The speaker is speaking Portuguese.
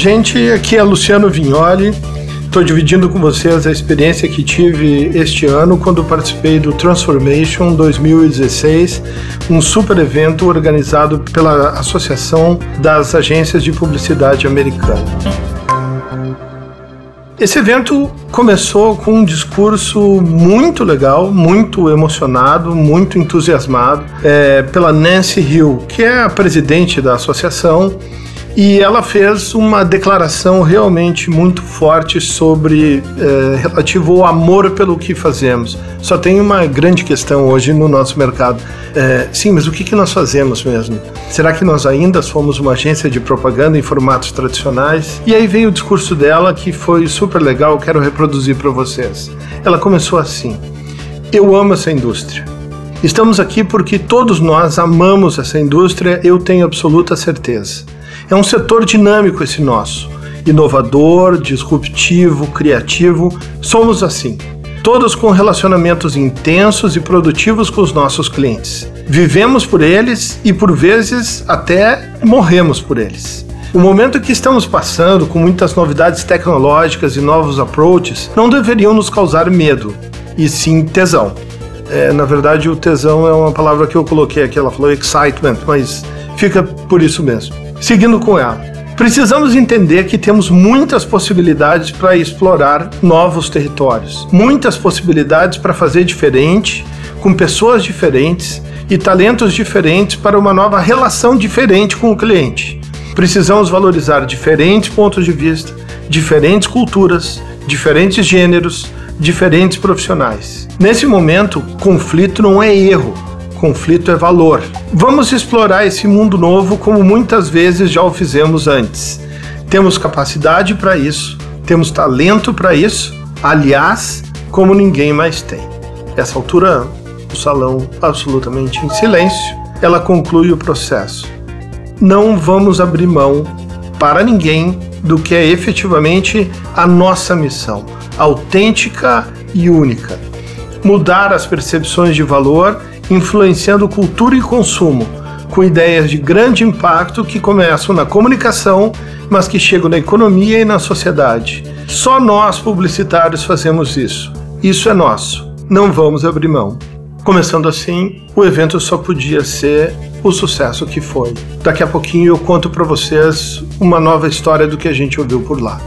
Gente, aqui é Luciano Vignoli. Estou dividindo com vocês a experiência que tive este ano quando participei do Transformation 2016, um super evento organizado pela Associação das Agências de Publicidade Americana. Esse evento começou com um discurso muito legal, muito emocionado, muito entusiasmado é, pela Nancy Hill, que é a presidente da associação e ela fez uma declaração realmente muito forte sobre é, relativo ao amor pelo que fazemos. Só tem uma grande questão hoje no nosso mercado. É, sim, mas o que, que nós fazemos mesmo? Será que nós ainda somos uma agência de propaganda em formatos tradicionais? E aí veio o discurso dela que foi super legal, quero reproduzir para vocês. Ela começou assim: Eu amo essa indústria. Estamos aqui porque todos nós amamos essa indústria, eu tenho absoluta certeza. É um setor dinâmico esse nosso, inovador, disruptivo, criativo. Somos assim. Todos com relacionamentos intensos e produtivos com os nossos clientes. Vivemos por eles e, por vezes, até morremos por eles. O momento que estamos passando, com muitas novidades tecnológicas e novos approaches, não deveriam nos causar medo, e sim tesão. É, na verdade, o tesão é uma palavra que eu coloquei aqui, ela falou excitement, mas fica por isso mesmo. Seguindo com ela. Precisamos entender que temos muitas possibilidades para explorar novos territórios, muitas possibilidades para fazer diferente, com pessoas diferentes e talentos diferentes para uma nova relação diferente com o cliente. Precisamos valorizar diferentes pontos de vista, diferentes culturas, diferentes gêneros, diferentes profissionais. Nesse momento, conflito não é erro, conflito é valor. Vamos explorar esse mundo novo como muitas vezes já o fizemos antes. Temos capacidade para isso, temos talento para isso, aliás, como ninguém mais tem. Essa altura, o salão absolutamente em silêncio, ela conclui o processo. Não vamos abrir mão para ninguém do que é efetivamente a nossa missão, autêntica e única. Mudar as percepções de valor influenciando cultura e consumo, com ideias de grande impacto que começam na comunicação, mas que chegam na economia e na sociedade. Só nós, publicitários, fazemos isso. Isso é nosso. Não vamos abrir mão. Começando assim, o evento só podia ser o sucesso que foi. Daqui a pouquinho eu conto para vocês uma nova história do que a gente ouviu por lá.